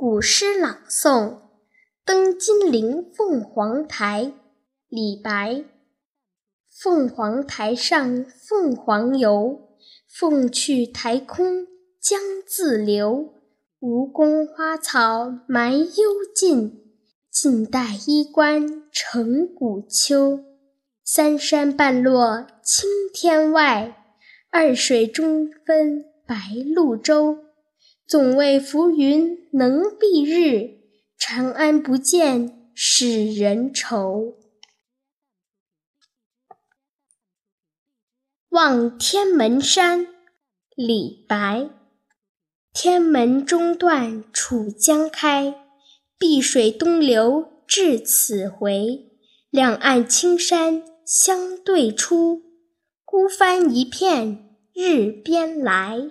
古诗朗诵《登金陵凤凰台》李白。凤凰台上凤凰游，凤去台空江自流。吴宫花草埋幽径，晋代衣冠成古丘。三山半落青天外，二水中分白鹭洲。总为浮云能蔽日，长安不见使人愁。望天门山，李白。天门中断楚江开，碧水东流至此回。两岸青山相对出，孤帆一片日边来。